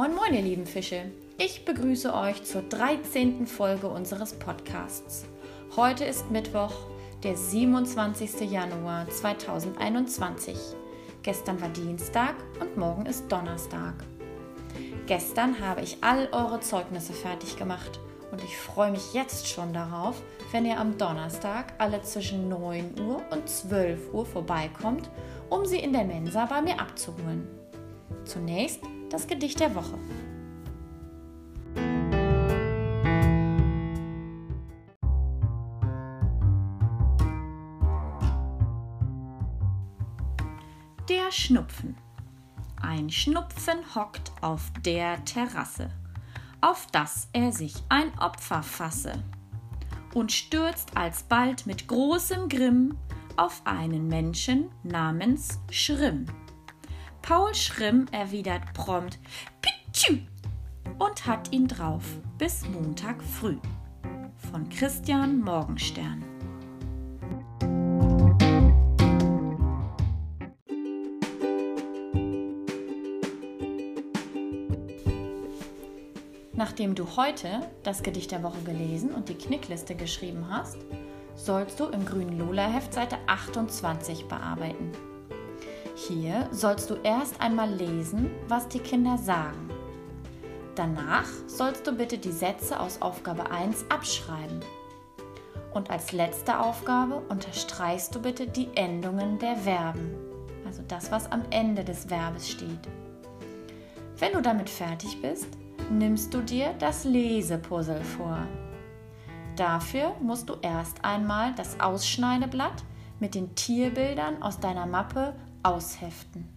Moin moin ihr lieben Fische. Ich begrüße euch zur 13. Folge unseres Podcasts. Heute ist Mittwoch, der 27. Januar 2021. Gestern war Dienstag und morgen ist Donnerstag. Gestern habe ich all eure Zeugnisse fertig gemacht und ich freue mich jetzt schon darauf, wenn ihr am Donnerstag alle zwischen 9 Uhr und 12 Uhr vorbeikommt, um sie in der Mensa bei mir abzuholen. Zunächst das Gedicht der Woche. Der Schnupfen. Ein Schnupfen hockt auf der Terrasse, auf dass er sich ein Opfer fasse, und stürzt alsbald mit großem Grimm auf einen Menschen namens Schrimm. Paul Schrimm erwidert prompt Pitschü und hat ihn drauf bis Montag früh. Von Christian Morgenstern. Nachdem du heute das Gedicht der Woche gelesen und die Knickliste geschrieben hast, sollst du im grünen Lola-Heft Seite 28 bearbeiten. Hier sollst du erst einmal lesen, was die Kinder sagen. Danach sollst du bitte die Sätze aus Aufgabe 1 abschreiben. Und als letzte Aufgabe unterstreichst du bitte die Endungen der Verben, also das, was am Ende des Verbes steht. Wenn du damit fertig bist, nimmst du dir das Lesepuzzle vor. Dafür musst du erst einmal das Ausschneideblatt mit den Tierbildern aus deiner Mappe ausheften.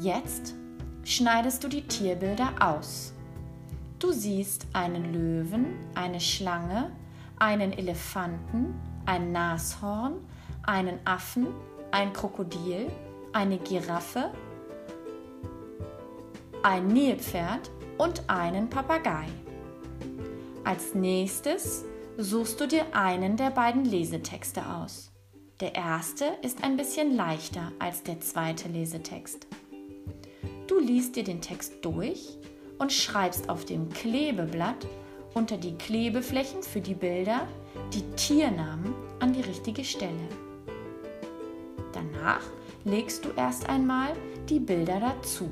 Jetzt schneidest du die Tierbilder aus. Du siehst einen Löwen, eine Schlange, einen Elefanten, ein Nashorn, einen Affen, ein Krokodil, eine Giraffe, ein Nilpferd und einen Papagei. Als nächstes suchst du dir einen der beiden Lesetexte aus. Der erste ist ein bisschen leichter als der zweite Lesetext. Du liest dir den Text durch und schreibst auf dem Klebeblatt unter die Klebeflächen für die Bilder die Tiernamen an die richtige Stelle. Danach legst du erst einmal die Bilder dazu.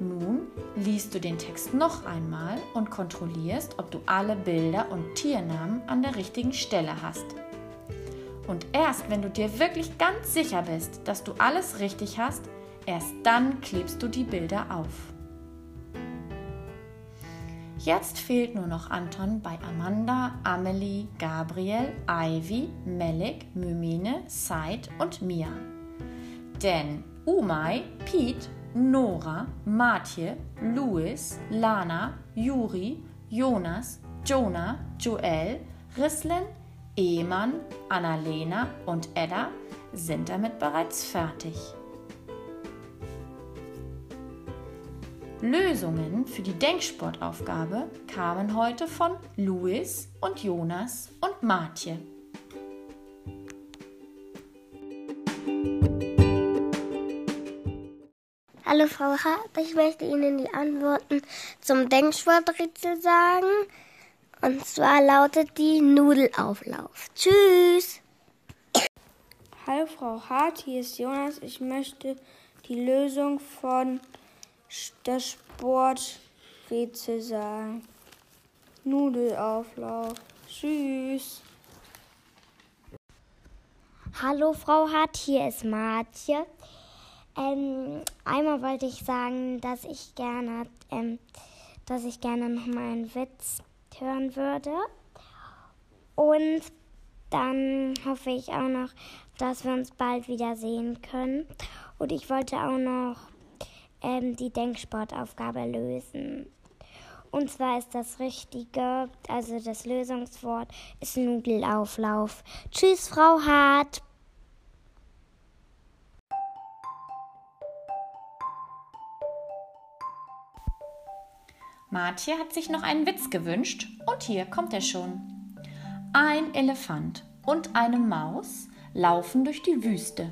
Nun liest du den Text noch einmal und kontrollierst, ob du alle Bilder und Tiernamen an der richtigen Stelle hast. Und erst wenn du dir wirklich ganz sicher bist, dass du alles richtig hast, erst dann klebst du die Bilder auf. Jetzt fehlt nur noch Anton bei Amanda, Amelie, Gabriel, Ivy, Melik, Mymene, Said und Mia. Denn Umay, Pete, Nora, Matje, Louis, Lana, Juri, Jonas, Jonah, Joel, Rislen, Ehemann, Annalena und Edda sind damit bereits fertig. Lösungen für die Denksportaufgabe kamen heute von Louis und Jonas und Martje. Hallo Frau Hart, ich möchte Ihnen die Antworten zum Denksporträtsel sagen. Und zwar lautet die Nudelauflauf. Tschüss! Hallo Frau Hart, hier ist Jonas. Ich möchte die Lösung von der Sporträtsel sagen. Nudelauflauf. Tschüss! Hallo Frau Hart, hier ist Martje. Ähm, einmal wollte ich sagen, dass ich gerne, ähm, dass ich gerne noch mal einen Witz hören würde. Und dann hoffe ich auch noch, dass wir uns bald wieder sehen können. Und ich wollte auch noch ähm, die Denksportaufgabe lösen. Und zwar ist das Richtige, also das Lösungswort ist Nudelauflauf. Tschüss, Frau Hart. Martje hat sich noch einen Witz gewünscht und hier kommt er schon. Ein Elefant und eine Maus laufen durch die Wüste.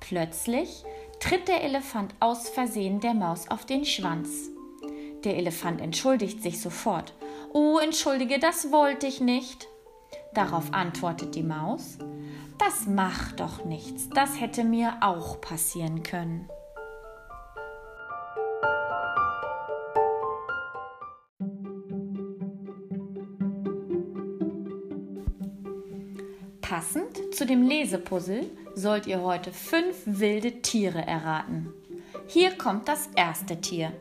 Plötzlich tritt der Elefant aus Versehen der Maus auf den Schwanz. Der Elefant entschuldigt sich sofort. Oh, entschuldige, das wollte ich nicht. Darauf antwortet die Maus, das macht doch nichts, das hätte mir auch passieren können. Passend zu dem Lesepuzzle sollt ihr heute fünf wilde Tiere erraten. Hier kommt das erste Tier.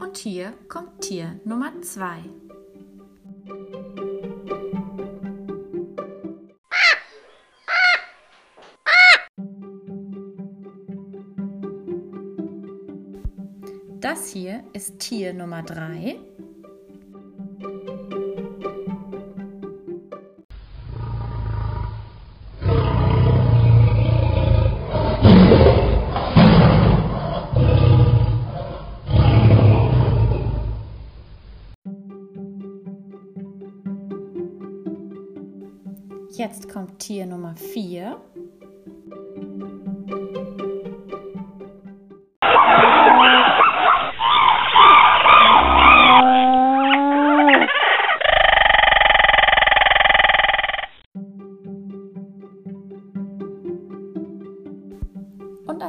Und hier kommt Tier Nummer zwei. Das hier ist Tier Nummer 3. Jetzt kommt Tier Nummer 4.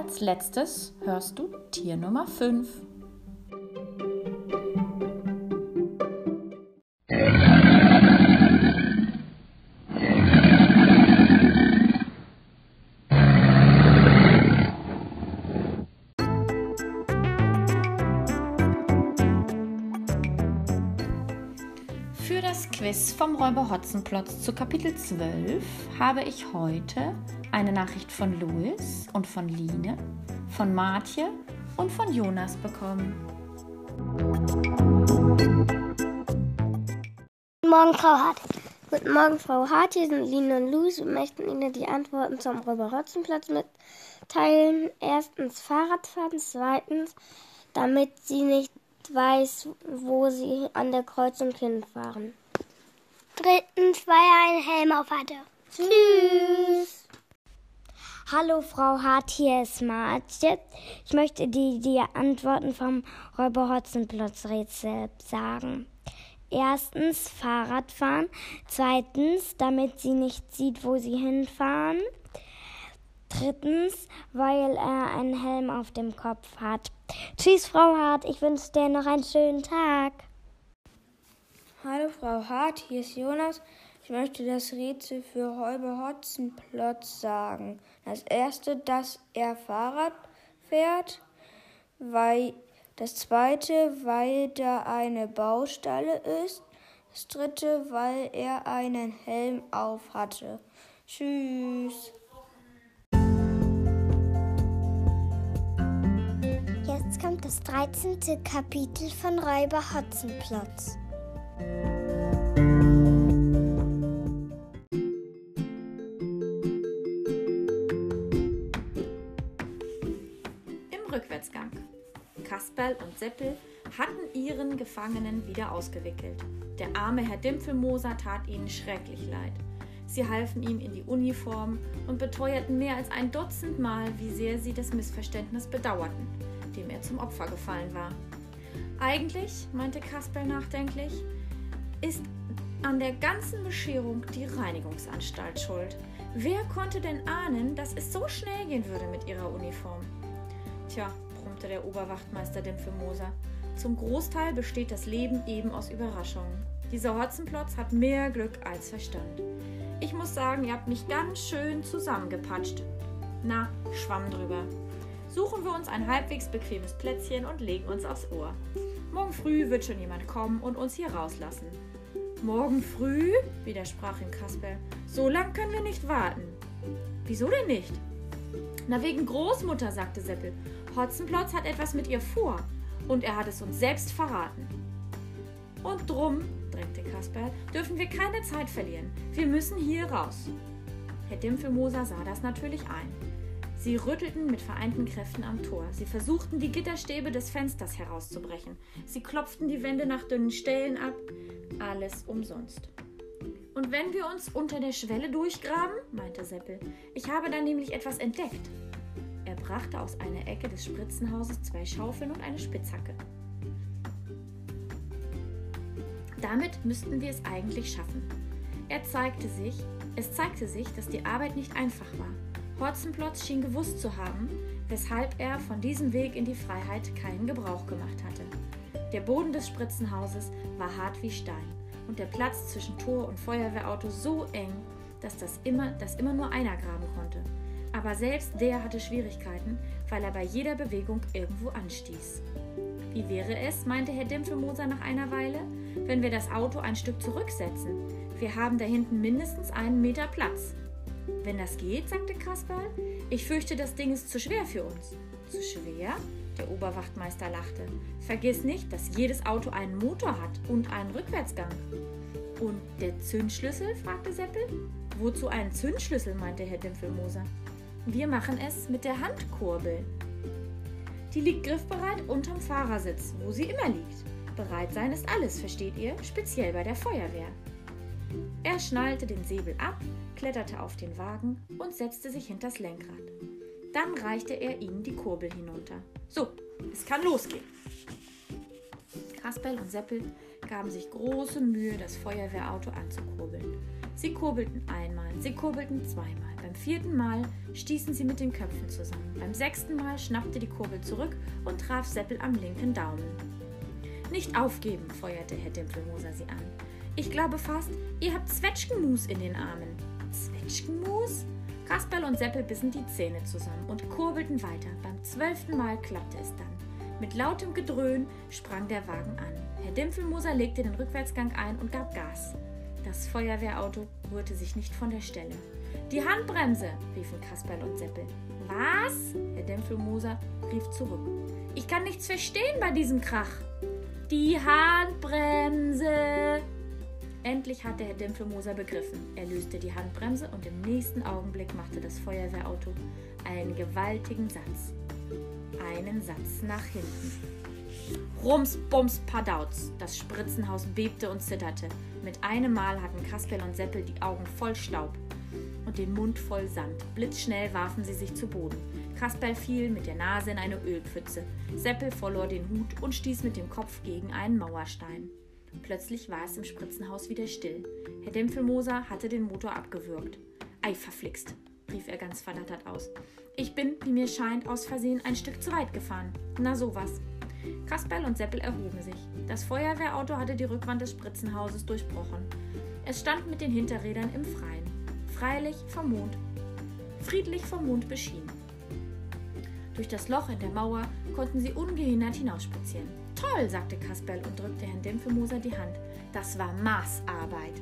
als letztes hörst du Tier Nummer 5. Für das Quiz vom Räuber Hotzenplotz zu Kapitel 12 habe ich heute eine Nachricht von Louis und von Line, von Martje und von Jonas bekommen. Guten Morgen, Frau Hart. Guten Morgen, Frau Hart. Hier sind Lina und Louis. Wir möchten Ihnen die Antworten zum Räuber-Hotzenplatz mitteilen. Erstens Fahrradfahren. Zweitens, damit sie nicht weiß, wo sie an der Kreuzung hinfahren. Drittens, weil er einen Helm auf hatte. Tschüss. Hallo Frau Hart, hier ist Martje. Ich möchte die, die Antworten vom Räuber Hotzenplotz Rätsel sagen. Erstens Fahrradfahren. Zweitens, damit sie nicht sieht, wo sie hinfahren. Drittens, weil er einen Helm auf dem Kopf hat. Tschüss, Frau Hart. Ich wünsche dir noch einen schönen Tag. Hallo Frau Hart, hier ist Jonas. Ich möchte das Rätsel für Räuber Hotzenplotz sagen. Das erste, dass er Fahrrad fährt, weil das zweite, weil da eine Baustelle ist. Das dritte, weil er einen Helm auf hatte. Tschüss. Jetzt kommt das 13. Kapitel von Räuber Hotzenplotz. Seppel hatten ihren Gefangenen wieder ausgewickelt. Der arme Herr Dimpfelmoser tat ihnen schrecklich leid. Sie halfen ihm in die Uniform und beteuerten mehr als ein Dutzend Mal, wie sehr sie das Missverständnis bedauerten, dem er zum Opfer gefallen war. Eigentlich, meinte Kasperl nachdenklich, ist an der ganzen Bescherung die Reinigungsanstalt schuld. Wer konnte denn ahnen, dass es so schnell gehen würde mit ihrer Uniform? Tja, brummte der Oberwachtmeister Dimpfelmoser. Zum Großteil besteht das Leben eben aus Überraschungen. Dieser Hotzenplotz hat mehr Glück als Verstand. Ich muss sagen, ihr habt mich ganz schön zusammengepatscht. Na, Schwamm drüber. Suchen wir uns ein halbwegs bequemes Plätzchen und legen uns aufs Ohr. Morgen früh wird schon jemand kommen und uns hier rauslassen. Morgen früh? widersprach ihm Kasper. So lang können wir nicht warten. Wieso denn nicht? Na, wegen Großmutter, sagte Seppel. Hotzenplotz hat etwas mit ihr vor und er hat es uns selbst verraten. Und drum, drängte Kasperl, dürfen wir keine Zeit verlieren. Wir müssen hier raus. Herr Dimpfelmoser sah das natürlich ein. Sie rüttelten mit vereinten Kräften am Tor. Sie versuchten, die Gitterstäbe des Fensters herauszubrechen. Sie klopften die Wände nach dünnen Stellen ab. Alles umsonst. Und wenn wir uns unter der Schwelle durchgraben, meinte Seppel, ich habe da nämlich etwas entdeckt. Er brachte aus einer Ecke des Spritzenhauses zwei Schaufeln und eine Spitzhacke. Damit müssten wir es eigentlich schaffen. Er zeigte sich, es zeigte sich, dass die Arbeit nicht einfach war. Hotzenplotz schien gewusst zu haben, weshalb er von diesem Weg in die Freiheit keinen Gebrauch gemacht hatte. Der Boden des Spritzenhauses war hart wie Stein und der Platz zwischen Tor und Feuerwehrauto so eng, dass das immer, dass immer nur einer graben konnte. Aber selbst der hatte Schwierigkeiten, weil er bei jeder Bewegung irgendwo anstieß. Wie wäre es, meinte Herr Dimpfelmoser nach einer Weile, wenn wir das Auto ein Stück zurücksetzen? Wir haben da hinten mindestens einen Meter Platz. Wenn das geht, sagte Kasperl, ich fürchte, das Ding ist zu schwer für uns. Zu schwer? Der Oberwachtmeister lachte. Vergiss nicht, dass jedes Auto einen Motor hat und einen Rückwärtsgang. Und der Zündschlüssel? fragte Seppel. Wozu einen Zündschlüssel? meinte Herr Dimpfelmoser. Wir machen es mit der Handkurbel. Die liegt griffbereit unterm Fahrersitz, wo sie immer liegt. Bereit sein ist alles, versteht ihr? Speziell bei der Feuerwehr. Er schnallte den Säbel ab, kletterte auf den Wagen und setzte sich hinters Lenkrad. Dann reichte er ihnen die Kurbel hinunter. So, es kann losgehen. Kasperl und Seppel gaben sich große Mühe, das Feuerwehrauto anzukurbeln. Sie kurbelten einmal, sie kurbelten zweimal. Beim vierten Mal stießen sie mit den Köpfen zusammen. Beim sechsten Mal schnappte die Kurbel zurück und traf Seppel am linken Daumen. Nicht aufgeben, feuerte Herr Dimpelmoser sie an. Ich glaube fast, ihr habt Zwetschgenmus in den Armen. Zwetschgenmus? Kasperl und Seppel bissen die Zähne zusammen und kurbelten weiter. Beim zwölften Mal klappte es dann. Mit lautem Gedröhn sprang der Wagen an. Herr Dimpfelmoser legte den Rückwärtsgang ein und gab Gas. Das Feuerwehrauto rührte sich nicht von der Stelle. Die Handbremse, riefen Kasperl und Seppel. Was? Herr Dämpfelmoser rief zurück. Ich kann nichts verstehen bei diesem Krach. Die Handbremse! Endlich hatte Herr Dämpfelmoser begriffen. Er löste die Handbremse und im nächsten Augenblick machte das Feuerwehrauto einen gewaltigen Satz. Einen Satz nach hinten. Rums, Bums, Padauz. Das Spritzenhaus bebte und zitterte. Mit einem Mal hatten Kasperl und Seppel die Augen voll Staub und den Mund voll Sand. Blitzschnell warfen sie sich zu Boden. Kasperl fiel mit der Nase in eine Ölpfütze. Seppel verlor den Hut und stieß mit dem Kopf gegen einen Mauerstein. Plötzlich war es im Spritzenhaus wieder still. Herr Dämpfelmoser hatte den Motor abgewürgt. Ei, verflixt, rief er ganz verdattert aus. Ich bin, wie mir scheint, aus Versehen ein Stück zu weit gefahren. Na sowas. Kasperl und Seppel erhoben sich. Das Feuerwehrauto hatte die Rückwand des Spritzenhauses durchbrochen. Es stand mit den Hinterrädern im Freien, freilich vom Mond, friedlich vom Mond beschienen. Durch das Loch in der Mauer konnten sie ungehindert hinausspazieren. Toll, sagte Kasperl und drückte Herrn Dämpfelmoser die Hand. Das war Maßarbeit.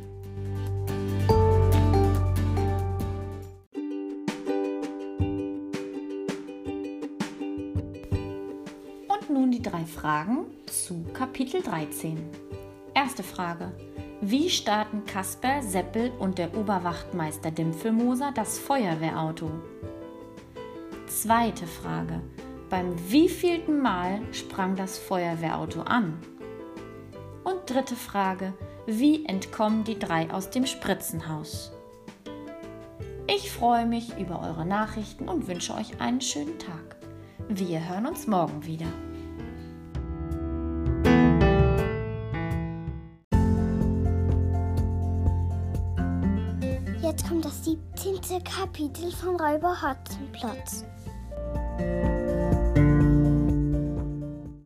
Fragen zu Kapitel 13. Erste Frage. Wie starten Kasper, Seppel und der Oberwachtmeister Dimpfelmoser das Feuerwehrauto? Zweite Frage. Beim wievielten Mal sprang das Feuerwehrauto an? Und dritte Frage. Wie entkommen die drei aus dem Spritzenhaus? Ich freue mich über eure Nachrichten und wünsche euch einen schönen Tag. Wir hören uns morgen wieder. Kapitel von Räuber Hotzenplotz.